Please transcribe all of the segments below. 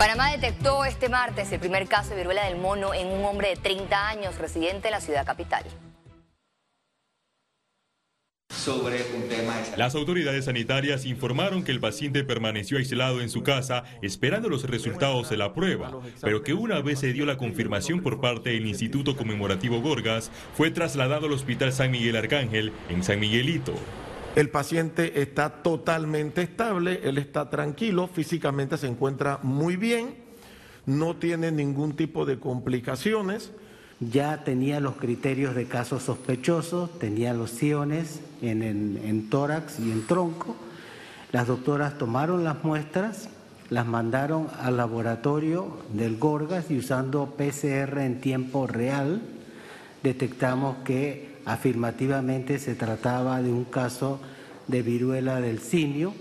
Panamá detectó este martes el primer caso de viruela del mono en un hombre de 30 años residente en la ciudad capital. Sobre un tema Las autoridades sanitarias informaron que el paciente permaneció aislado en su casa esperando los resultados de la prueba, pero que una vez se dio la confirmación por parte del Instituto Conmemorativo Gorgas, fue trasladado al Hospital San Miguel Arcángel en San Miguelito. El paciente está totalmente estable, él está tranquilo, físicamente se encuentra muy bien, no tiene ningún tipo de complicaciones. Ya tenía los criterios de casos sospechosos, tenía los siones en, en tórax y en tronco. Las doctoras tomaron las muestras, las mandaron al laboratorio del Gorgas y usando PCR en tiempo real detectamos que afirmativamente se trataba de un caso de viruela del simio.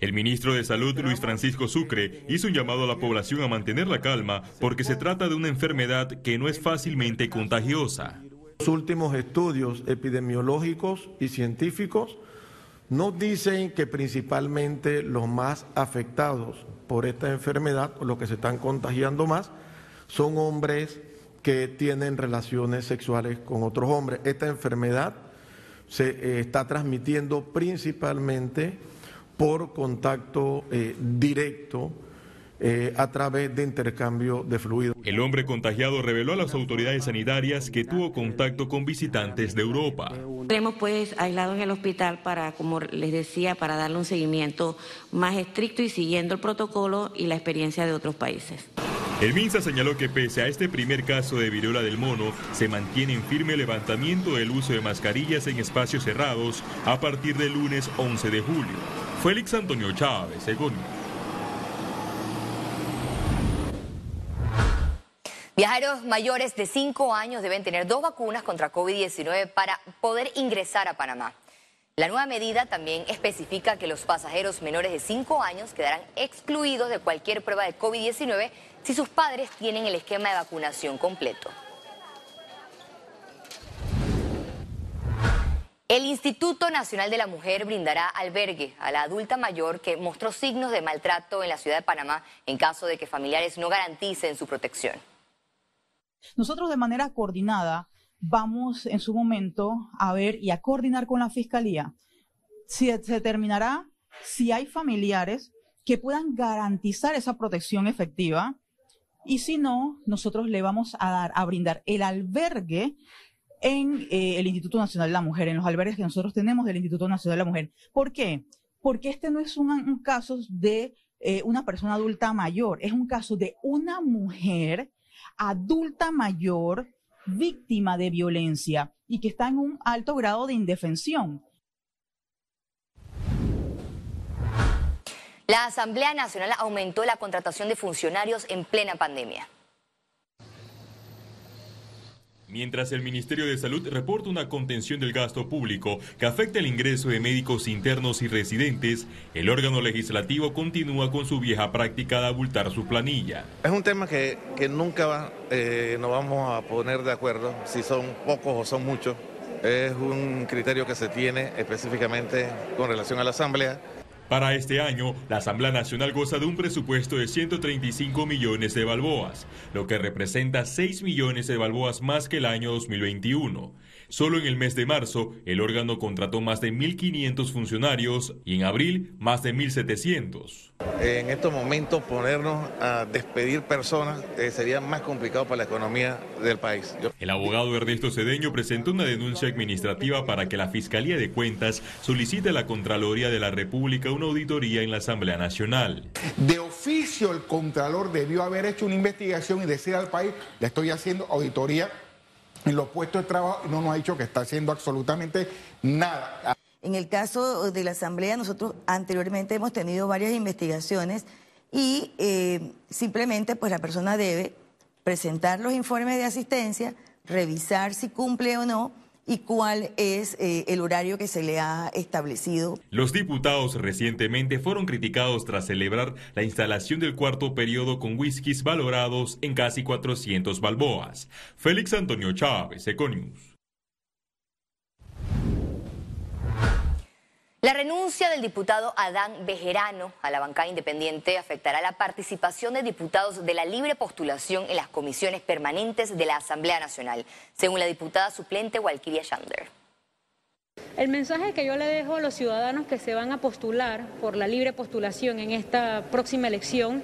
El ministro de Salud, Luis Francisco Sucre, hizo un llamado a la población a mantener la calma porque se trata de una enfermedad que no es fácilmente contagiosa. Los últimos estudios epidemiológicos y científicos nos dicen que principalmente los más afectados por esta enfermedad, o los que se están contagiando más, son hombres que tienen relaciones sexuales con otros hombres. Esta enfermedad se eh, está transmitiendo principalmente por contacto eh, directo eh, a través de intercambio de fluidos. El hombre contagiado reveló a las autoridades sanitarias que tuvo contacto con visitantes de Europa. Tenemos pues aislado en el hospital para, como les decía, para darle un seguimiento más estricto y siguiendo el protocolo y la experiencia de otros países. El MINSA señaló que pese a este primer caso de viruela del mono, se mantiene en firme levantamiento del uso de mascarillas en espacios cerrados a partir del lunes 11 de julio. Félix Antonio Chávez, según. Viajeros mayores de 5 años deben tener dos vacunas contra COVID-19 para poder ingresar a Panamá. La nueva medida también especifica que los pasajeros menores de 5 años quedarán excluidos de cualquier prueba de COVID-19 si sus padres tienen el esquema de vacunación completo. El Instituto Nacional de la Mujer brindará albergue a la adulta mayor que mostró signos de maltrato en la ciudad de Panamá en caso de que familiares no garanticen su protección. Nosotros de manera coordinada vamos en su momento a ver y a coordinar con la Fiscalía si se determinará si hay familiares que puedan garantizar esa protección efectiva y si no, nosotros le vamos a dar, a brindar el albergue en eh, el Instituto Nacional de la Mujer, en los albergues que nosotros tenemos del Instituto Nacional de la Mujer. ¿Por qué? Porque este no es un, caso de eh, una persona adulta mayor, es un caso de una mujer adulta mayor víctima de violencia y que está en un alto grado de indefensión. La Asamblea Nacional aumentó la contratación de funcionarios en plena pandemia. Mientras el Ministerio de Salud reporta una contención del gasto público que afecta el ingreso de médicos internos y residentes, el órgano legislativo continúa con su vieja práctica de abultar su planilla. Es un tema que, nunca eh, nos vamos a poner de acuerdo si son pocos o son muchos. Es un criterio que se tiene específicamente con relación a la Asamblea para este año, la Asamblea Nacional goza de un presupuesto de 135 millones de balboas, lo que representa 6 millones de balboas más que el año 2021. Solo en el mes de marzo, el órgano contrató más de 1.500 funcionarios y en abril más de 1.700. En estos momentos ponernos a despedir personas eh, sería más complicado para la economía del país. El abogado Ernesto Cedeño presentó una denuncia administrativa para que la Fiscalía de Cuentas solicite a la Contraloría de la República una auditoría en la Asamblea Nacional. De oficio el Contralor debió haber hecho una investigación y decir al país, le estoy haciendo auditoría en los puestos de trabajo no nos ha dicho que está haciendo absolutamente nada. En el caso de la Asamblea, nosotros anteriormente hemos tenido varias investigaciones y eh, simplemente pues la persona debe presentar los informes de asistencia, revisar si cumple o no y cuál es eh, el horario que se le ha establecido. Los diputados recientemente fueron criticados tras celebrar la instalación del cuarto periodo con whiskies valorados en casi 400 balboas. Félix Antonio Chávez, Econius. La renuncia del diputado Adán Bejerano a la bancada independiente afectará la participación de diputados de la libre postulación en las comisiones permanentes de la Asamblea Nacional, según la diputada suplente Walkiria Shander. El mensaje que yo le dejo a los ciudadanos que se van a postular por la libre postulación en esta próxima elección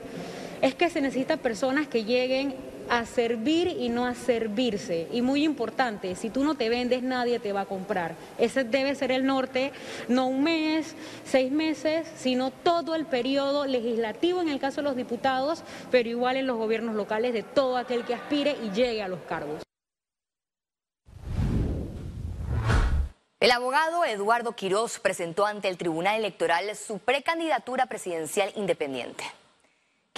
es que se necesitan personas que lleguen a servir y no a servirse. Y muy importante, si tú no te vendes, nadie te va a comprar. Ese debe ser el norte, no un mes, seis meses, sino todo el periodo legislativo en el caso de los diputados, pero igual en los gobiernos locales de todo aquel que aspire y llegue a los cargos. El abogado Eduardo Quirós presentó ante el Tribunal Electoral su precandidatura presidencial independiente.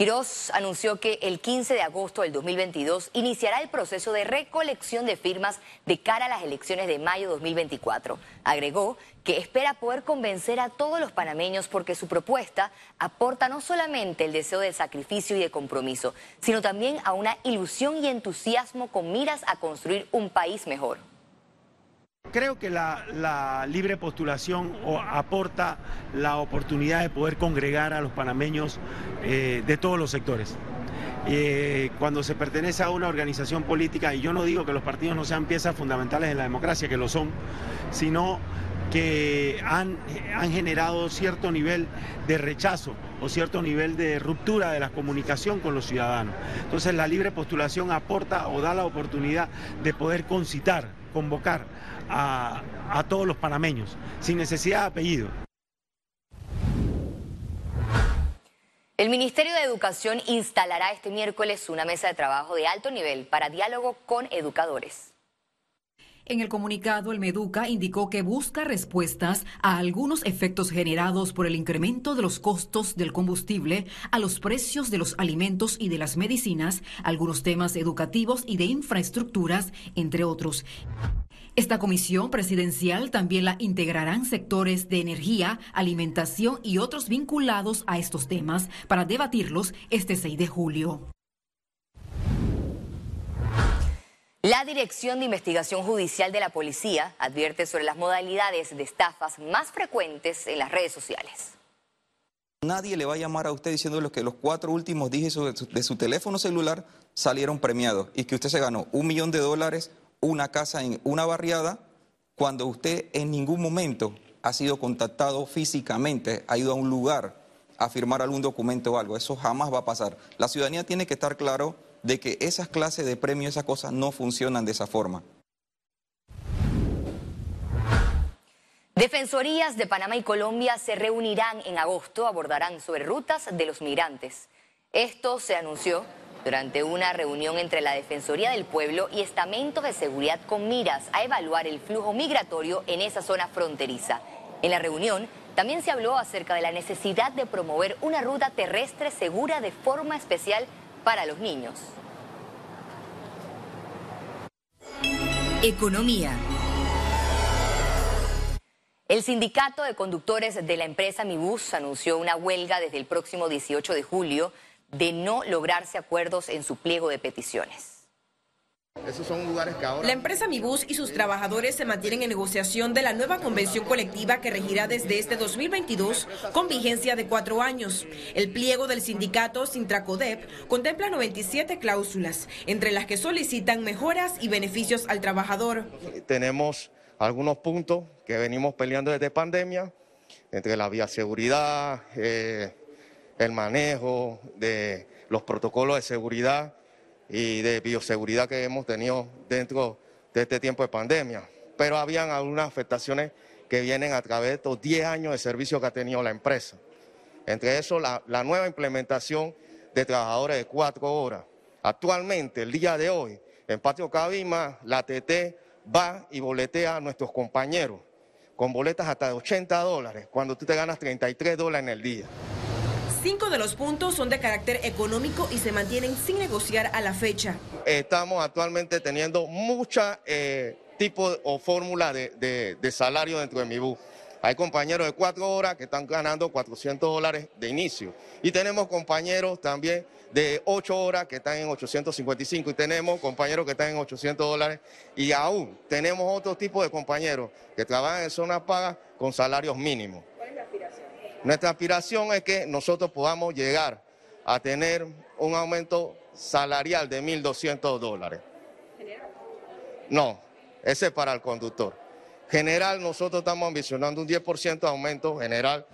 Quirós anunció que el 15 de agosto del 2022 iniciará el proceso de recolección de firmas de cara a las elecciones de mayo 2024. Agregó que espera poder convencer a todos los panameños porque su propuesta aporta no solamente el deseo de sacrificio y de compromiso, sino también a una ilusión y entusiasmo con miras a construir un país mejor. Creo que la, libre postulación aporta la oportunidad de poder congregar a los panameños eh, de todos los sectores. Eh, cuando se pertenece a una organización política, y yo no digo que los partidos no sean piezas fundamentales en la democracia, que lo son, sino que han, han generado cierto nivel de rechazo o cierto nivel de ruptura de la comunicación con los ciudadanos. Entonces la libre postulación aporta o da la oportunidad de poder concitar, convocar a, todos los panameños, sin necesidad de apellido. El Ministerio de Educación instalará este miércoles una mesa de trabajo de alto nivel para diálogo con educadores. En el comunicado, el Meduca indicó que busca respuestas a algunos efectos generados por el incremento de los costos del combustible, a los precios de los alimentos y de las medicinas, algunos temas educativos y de infraestructuras, entre otros. Esta comisión presidencial también la integrarán sectores de energía, alimentación y otros vinculados a estos temas para debatirlos este 6 de julio. La Dirección de Investigación Judicial de la Policía advierte sobre las modalidades de estafas más frecuentes en las redes sociales. Nadie le va a llamar a usted diciéndole que los cuatro últimos dígitos de su, teléfono celular salieron premiados y que usted se ganó un millón de dólares una casa en una barriada cuando usted en ningún momento ha sido contactado físicamente, ha ido a un lugar a firmar algún documento o algo. Eso jamás va a pasar. La ciudadanía tiene que estar claro de que esas clases de premios, esas cosas no funcionan de esa forma. Defensorías de Panamá y Colombia se reunirán en agosto, abordarán sobre rutas de los migrantes. Esto se anunció durante una reunión entre la Defensoría del Pueblo y estamentos de seguridad con miras a evaluar el flujo migratorio en esa zona fronteriza. En la reunión también se habló acerca de la necesidad de promover una ruta terrestre segura de forma especial para los niños. Economía. El sindicato de conductores de la empresa Mibus anunció una huelga desde el próximo 18 de julio de no lograrse acuerdos en su pliego de peticiones. Esos son lugares que ahora... La empresa Mibus y sus trabajadores se mantienen en negociación de la nueva convención colectiva que regirá desde este 2022 con vigencia de cuatro años. El pliego del sindicato Sintracodep contempla 97 cláusulas, entre las que solicitan mejoras y beneficios al trabajador. Tenemos algunos puntos que venimos peleando desde pandemia, entre la vía seguridad, eh, el manejo de los protocolos de seguridad y de bioseguridad que hemos tenido dentro de este tiempo de pandemia. Pero habían algunas afectaciones que vienen a través de estos 10 años de servicio que ha tenido la empresa. Entre eso, la, nueva implementación de trabajadores de cuatro horas. Actualmente, el día de hoy, en Patio Cabima, la TT va y boletea a nuestros compañeros con boletas hasta de 80 dólares, cuando tú te ganas 33 dólares en el día. Cinco de los puntos son de carácter económico y se mantienen sin negociar a la fecha. Estamos actualmente teniendo mucha eh, tipo o fórmula de, salario dentro de mi bus. Hay compañeros de cuatro horas que están ganando 400 dólares de inicio. Y tenemos compañeros también de ocho horas que están en 855. Y tenemos compañeros que están en 800 dólares. Y aún tenemos otro tipo de compañeros que trabajan en zonas pagas con salarios mínimos. Nuestra aspiración es que nosotros podamos llegar a tener un aumento salarial de 1.200 dólares. No, ese es para el conductor. General, nosotros estamos ambicionando un 10% de aumento general.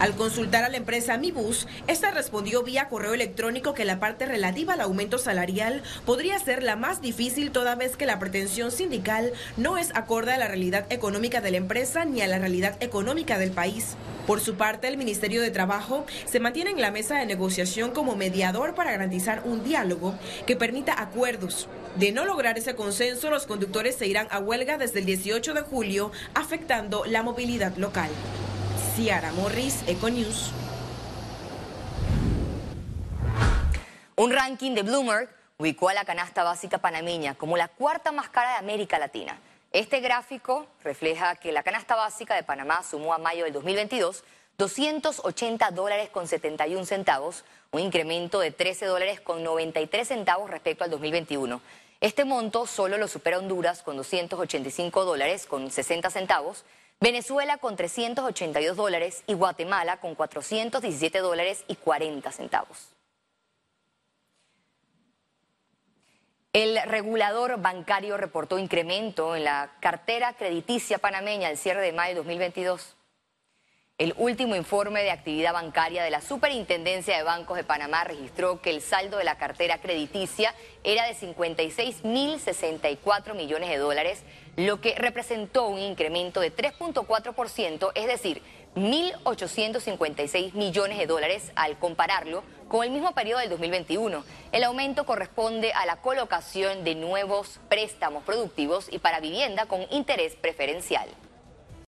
Al consultar a la empresa Mi Bus, esta respondió vía correo electrónico que la parte relativa al aumento salarial podría ser la más difícil toda vez que la pretensión sindical no es acorde a la realidad económica de la empresa ni a la realidad económica del país. Por su parte, el Ministerio de Trabajo se mantiene en la mesa de negociación como mediador para garantizar un diálogo que permita acuerdos. De no lograr ese consenso, los conductores se irán a huelga desde el 18 de julio, afectando la movilidad local. Ciara Morris, Econews. Un ranking de Bloomberg ubicó a la canasta básica panameña como la cuarta más cara de América Latina. Este gráfico refleja que la canasta básica de Panamá sumó a mayo del 2022 280 dólares con 71 centavos, un incremento de 13 dólares con 93 centavos respecto al 2021. Este monto solo lo supera Honduras con 285 dólares con 60 centavos, Venezuela con 382 dólares y Guatemala con 417 dólares y 40 centavos. El regulador bancario reportó incremento en la cartera crediticia panameña al cierre de mayo de 2022. El último informe de actividad bancaria de la Superintendencia de Bancos de Panamá registró que el saldo de la cartera crediticia era de 56.064 millones de dólares, lo que representó un incremento de 3.4%, es decir, 1.856 millones de dólares al compararlo con el mismo periodo del 2021. El aumento corresponde a la colocación de nuevos préstamos productivos y para vivienda con interés preferencial.